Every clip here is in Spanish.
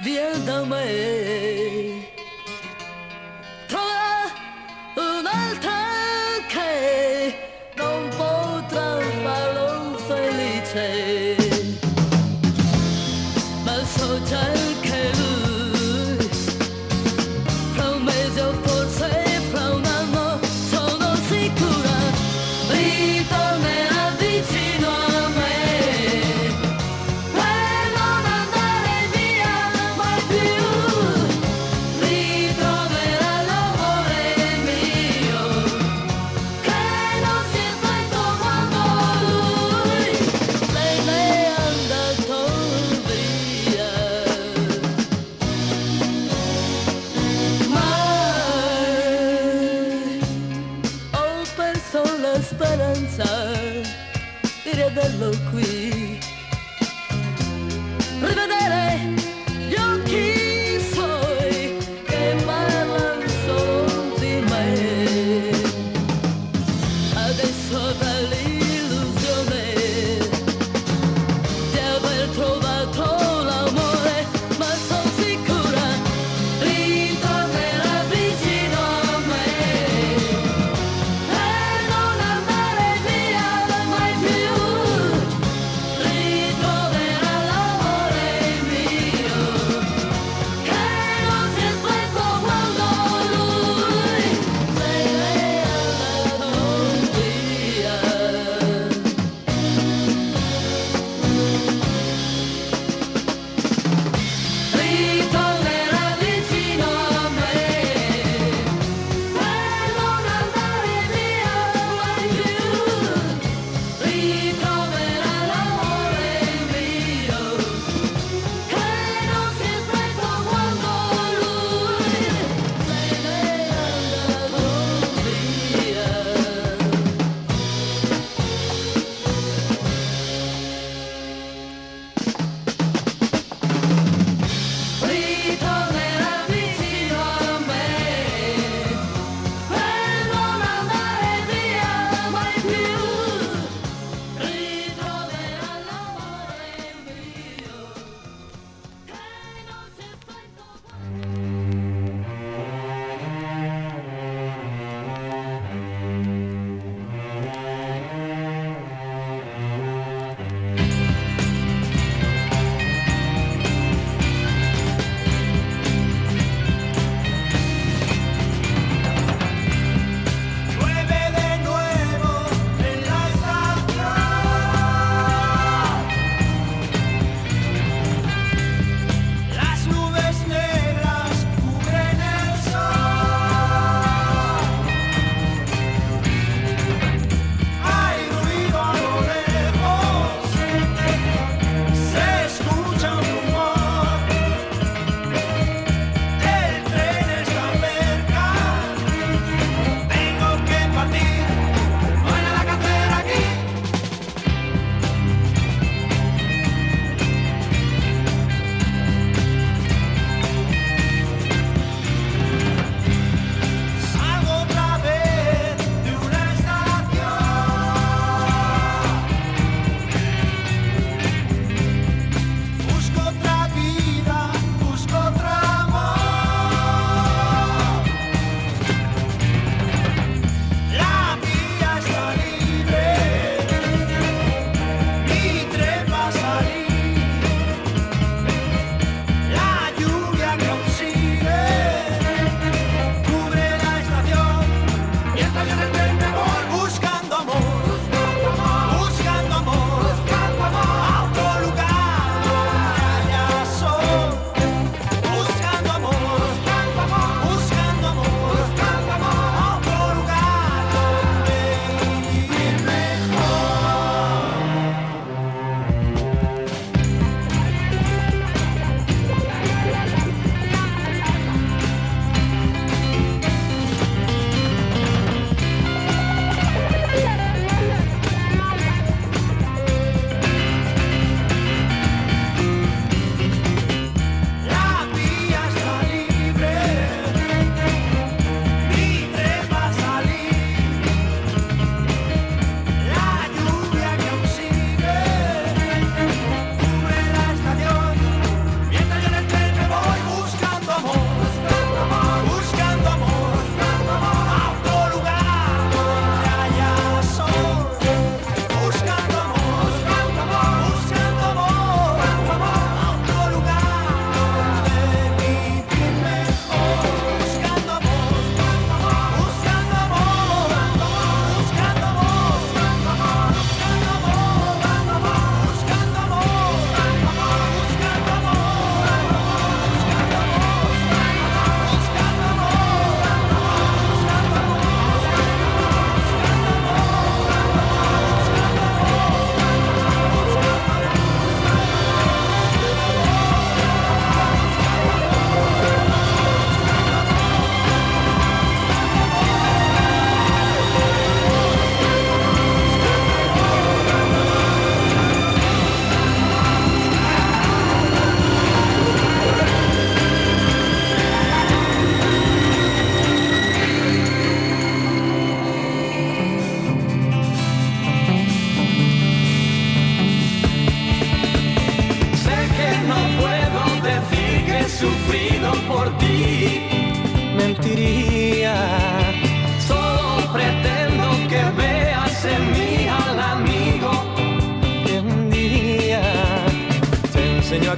viens mais.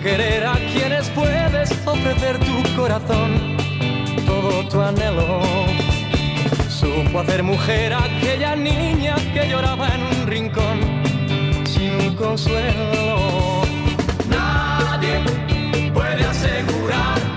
Querer a quienes puedes ofrecer tu corazón, todo tu anhelo. Supo hacer mujer a aquella niña que lloraba en un rincón sin consuelo. Nadie puede asegurar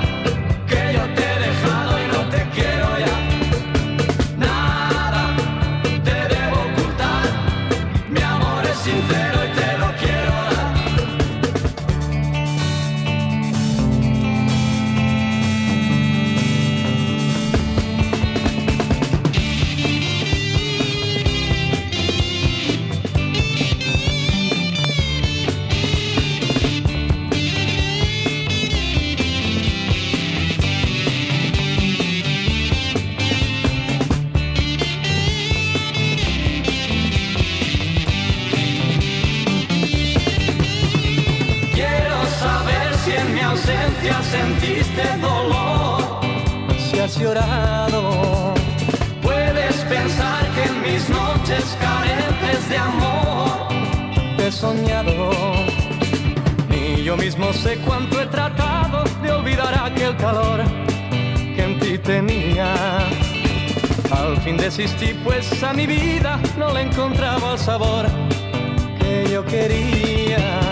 soñado. Ni yo mismo sé cuánto he tratado de olvidar aquel calor que en ti tenía. Al fin desistí, pues a mi vida no le encontraba el sabor que yo quería.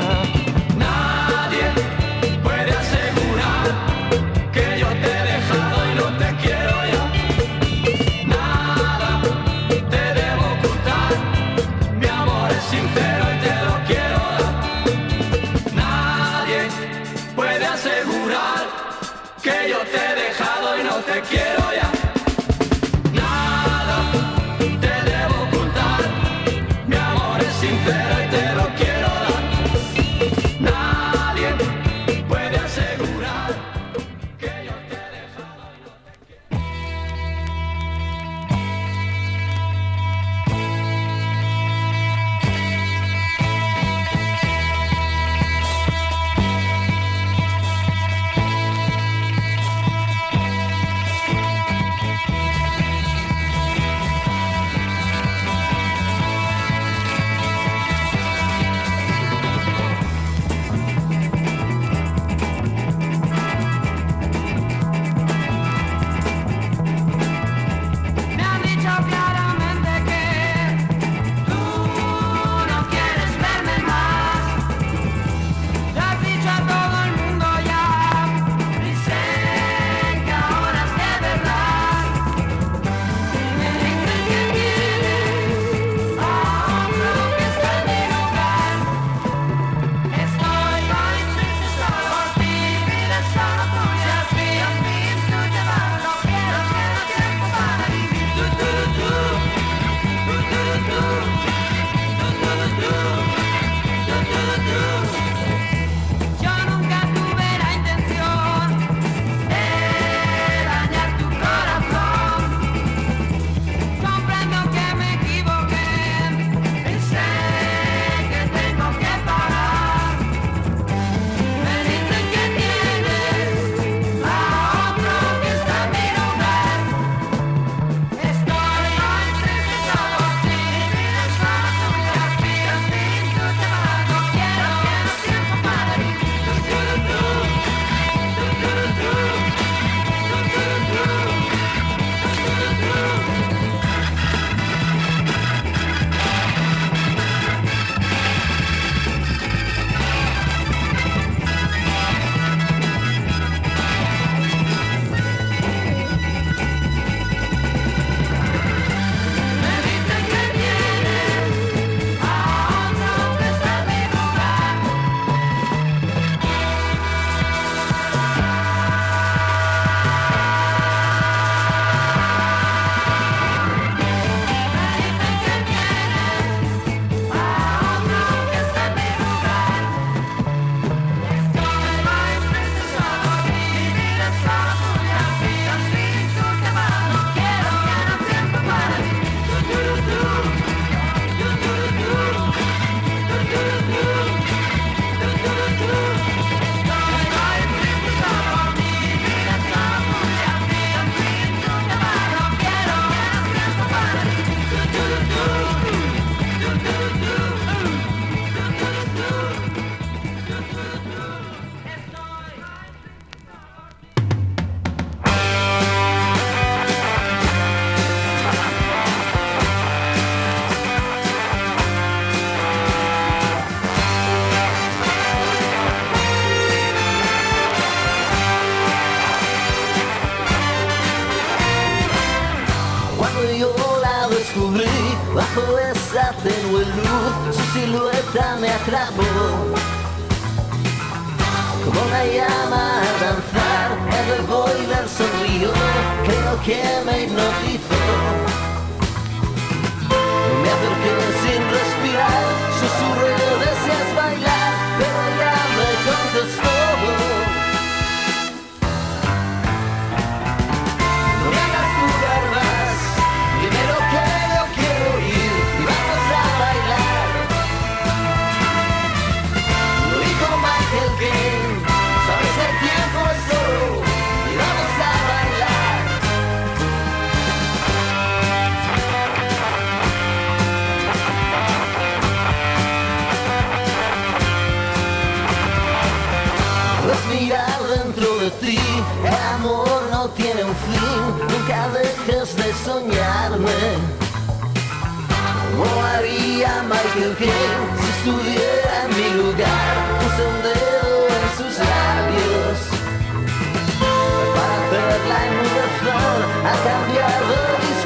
El amor no tiene un fin, nunca dejes de soñarme. No haría Michael Caine si estuviera en mi lugar. Puse un dedo en sus labios para hacerla inmutación a cambiar de visión.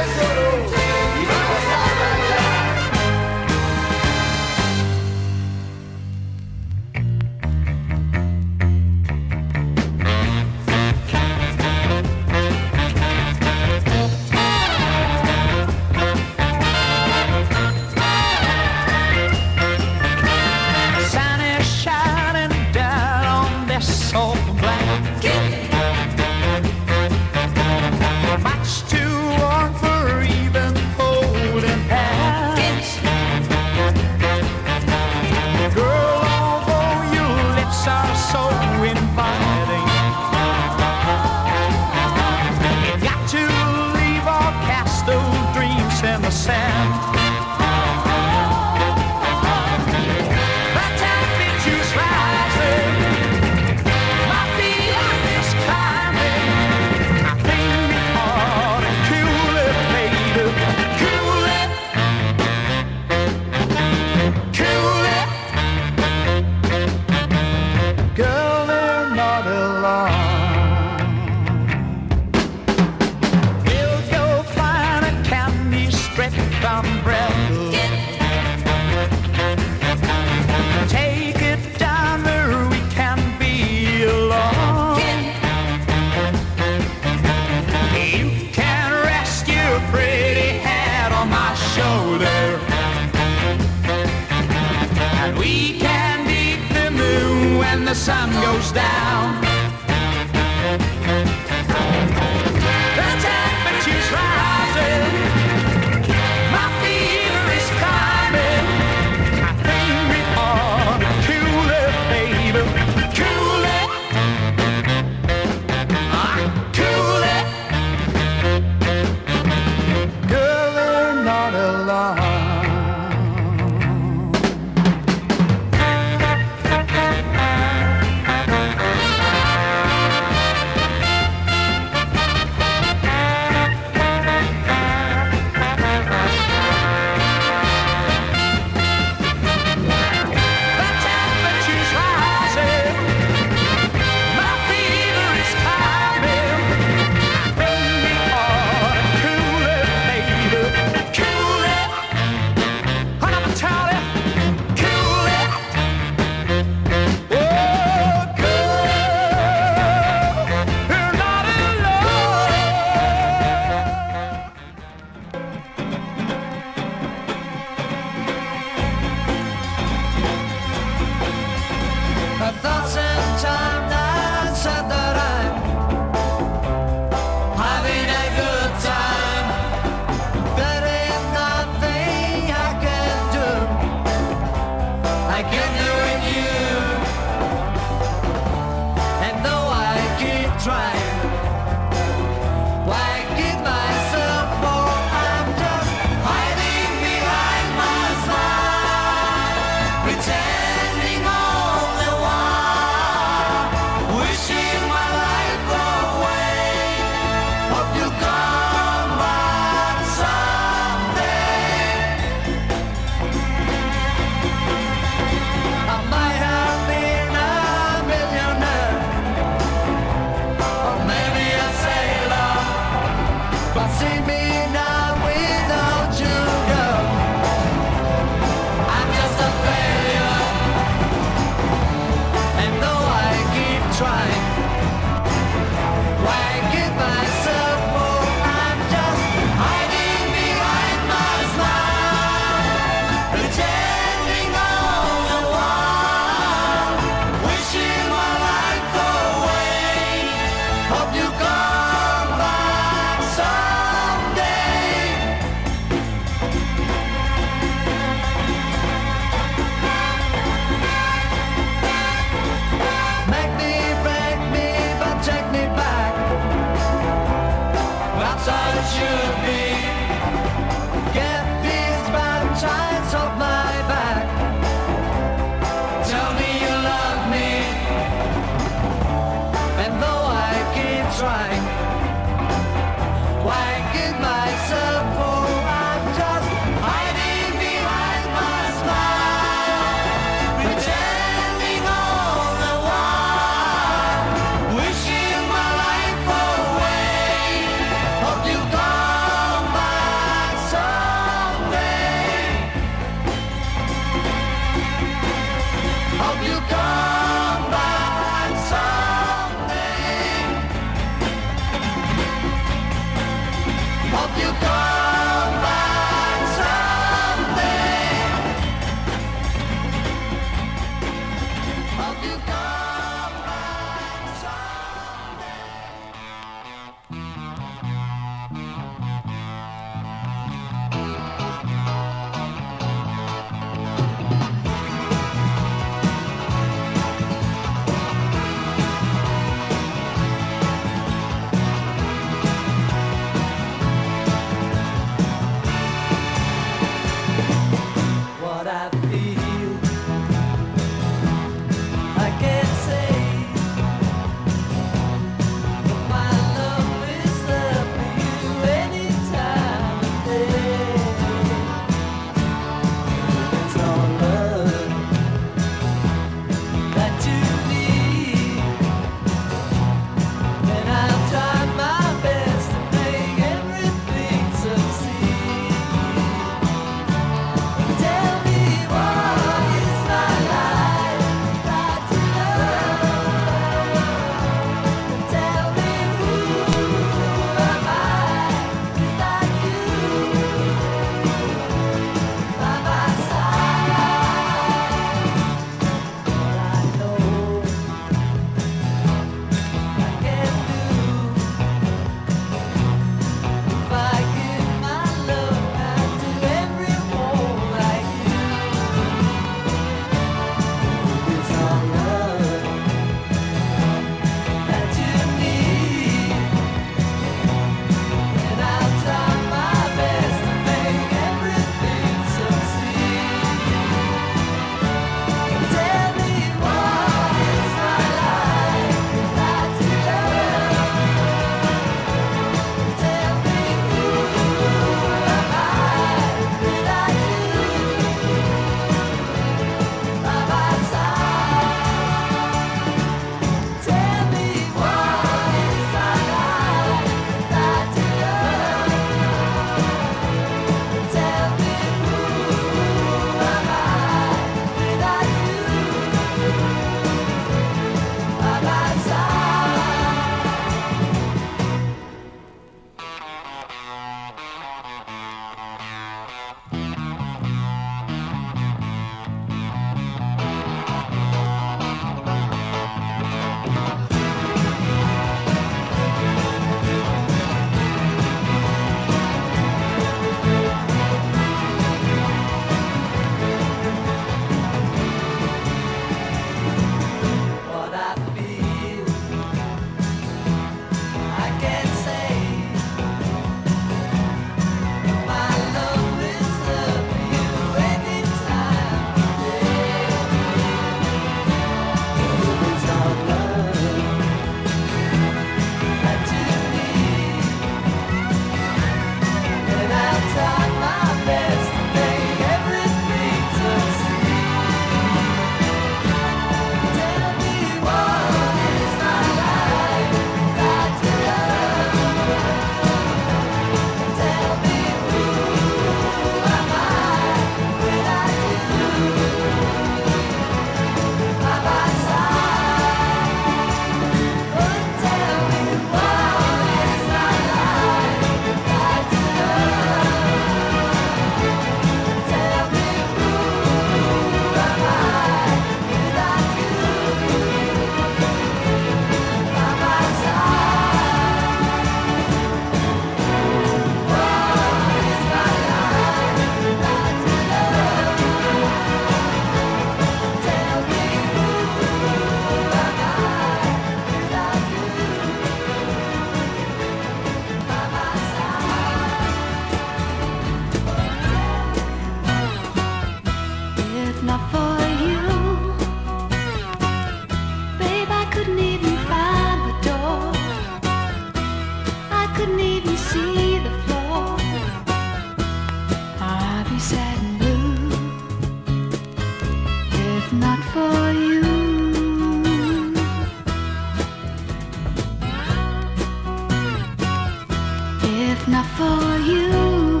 if not for you.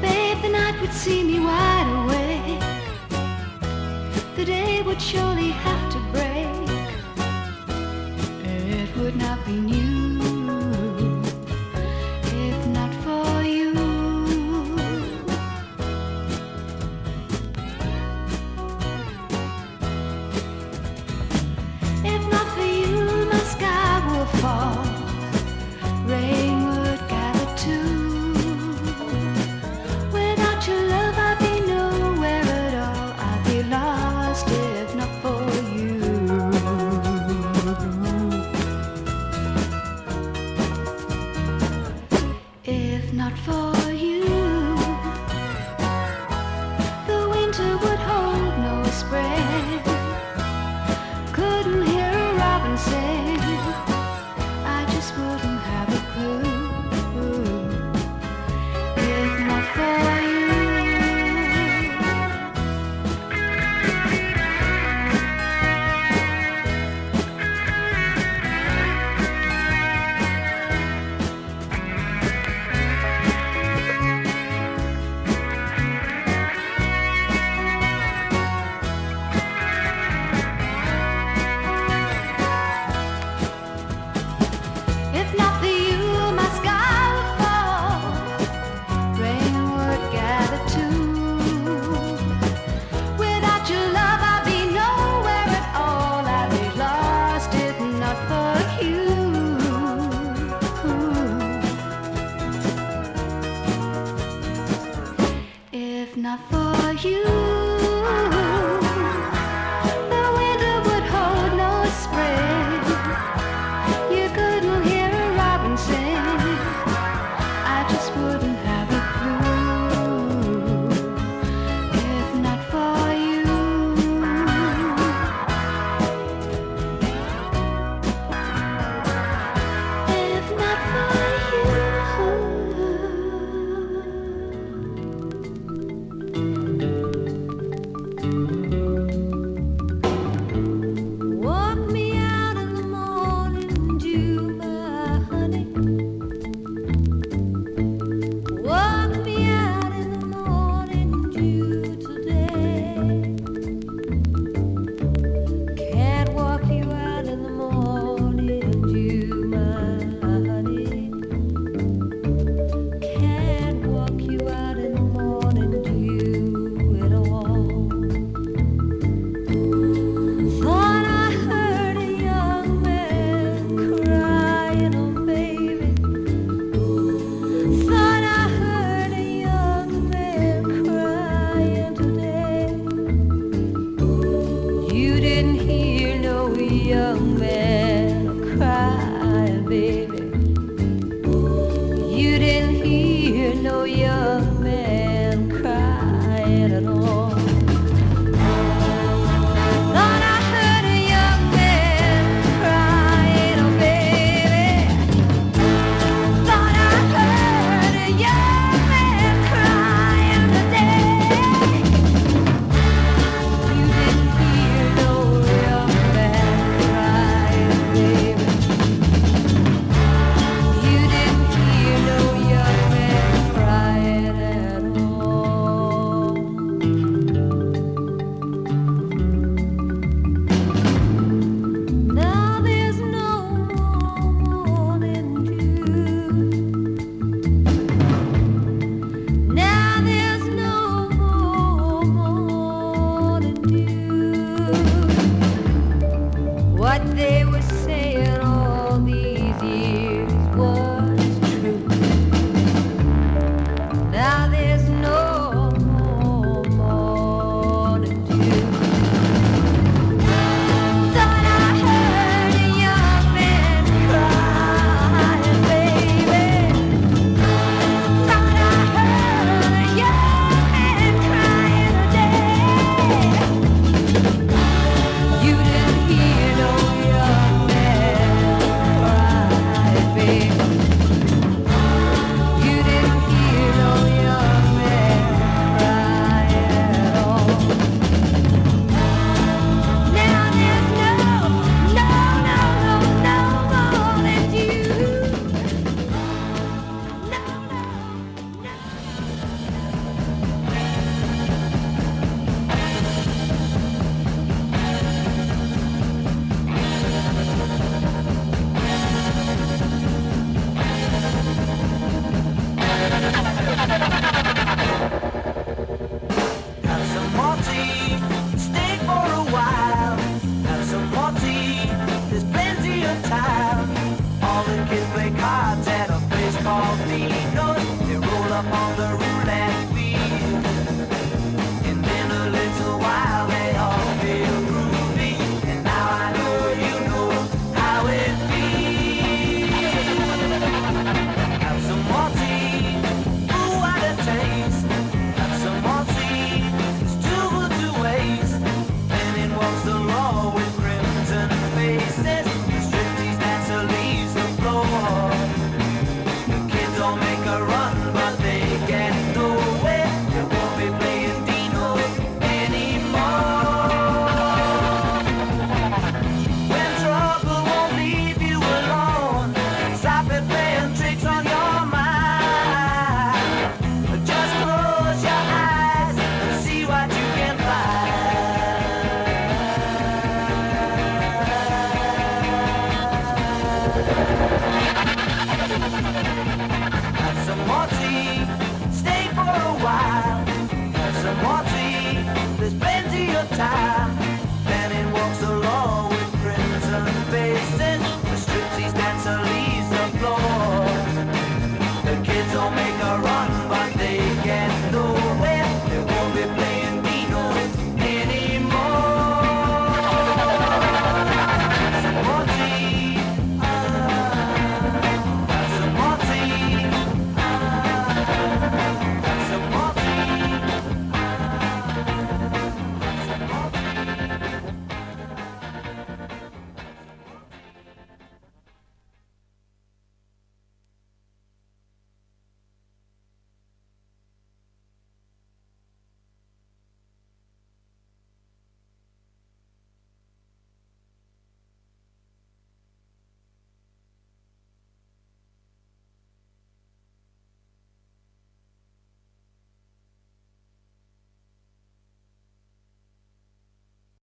Babe, the night would see me wide awake. The day would surely have to break. It would not be new.